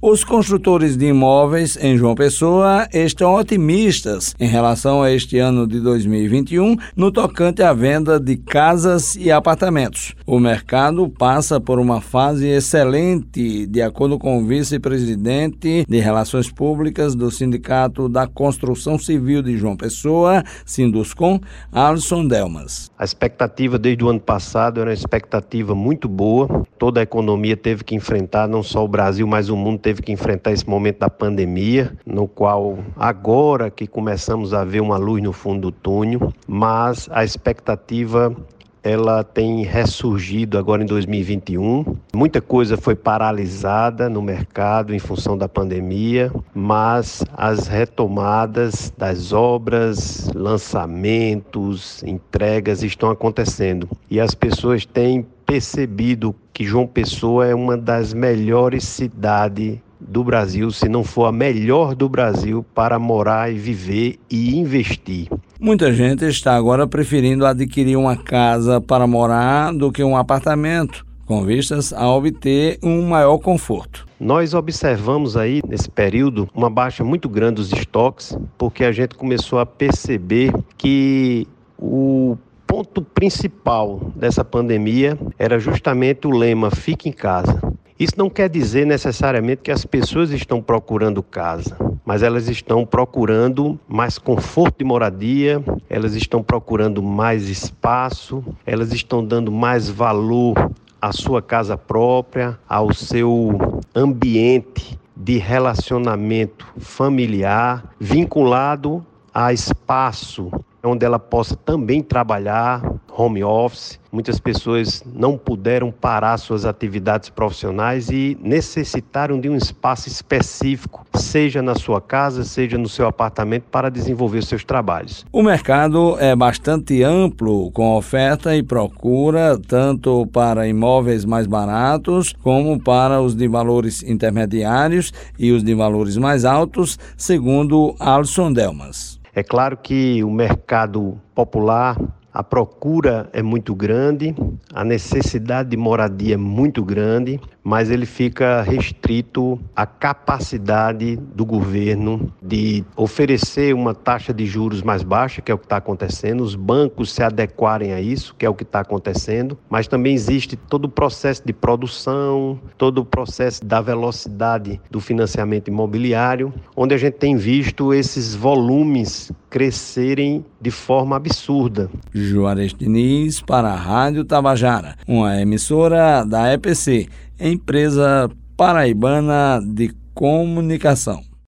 Os construtores de imóveis em João Pessoa estão otimistas em relação a este ano de 2021 no tocante à venda de casas e apartamentos. O mercado passa por uma fase excelente, de acordo com o vice-presidente de Relações Públicas do Sindicato da Construção Civil de João Pessoa, Sinduscom, Alisson Delmas. A expectativa desde o ano passado era uma expectativa muito boa. Toda a economia teve que enfrentar, não só o Brasil, mas o mundo teve que enfrentar esse momento da pandemia, no qual agora que começamos a ver uma luz no fundo do túnel, mas a expectativa ela tem ressurgido agora em 2021. Muita coisa foi paralisada no mercado em função da pandemia, mas as retomadas das obras, lançamentos, entregas estão acontecendo e as pessoas têm percebido que João Pessoa é uma das melhores cidades do Brasil, se não for a melhor do Brasil para morar e viver e investir. Muita gente está agora preferindo adquirir uma casa para morar do que um apartamento, com vistas a obter um maior conforto. Nós observamos aí nesse período uma baixa muito grande dos estoques, porque a gente começou a perceber que o ponto principal dessa pandemia era justamente o lema fique em casa. Isso não quer dizer necessariamente que as pessoas estão procurando casa, mas elas estão procurando mais conforto de moradia, elas estão procurando mais espaço, elas estão dando mais valor à sua casa própria, ao seu ambiente de relacionamento familiar vinculado a espaço onde ela possa também trabalhar home office. Muitas pessoas não puderam parar suas atividades profissionais e necessitaram de um espaço específico, seja na sua casa, seja no seu apartamento, para desenvolver seus trabalhos. O mercado é bastante amplo, com oferta e procura, tanto para imóveis mais baratos, como para os de valores intermediários e os de valores mais altos, segundo Alson Delmas. É claro que o mercado popular a procura é muito grande, a necessidade de moradia é muito grande, mas ele fica restrito à capacidade do governo de oferecer uma taxa de juros mais baixa, que é o que está acontecendo, os bancos se adequarem a isso, que é o que está acontecendo, mas também existe todo o processo de produção, todo o processo da velocidade do financiamento imobiliário, onde a gente tem visto esses volumes crescerem de forma absurda. Juarez Diniz para a Rádio Tabajara, uma emissora da EPC, empresa paraibana de comunicação.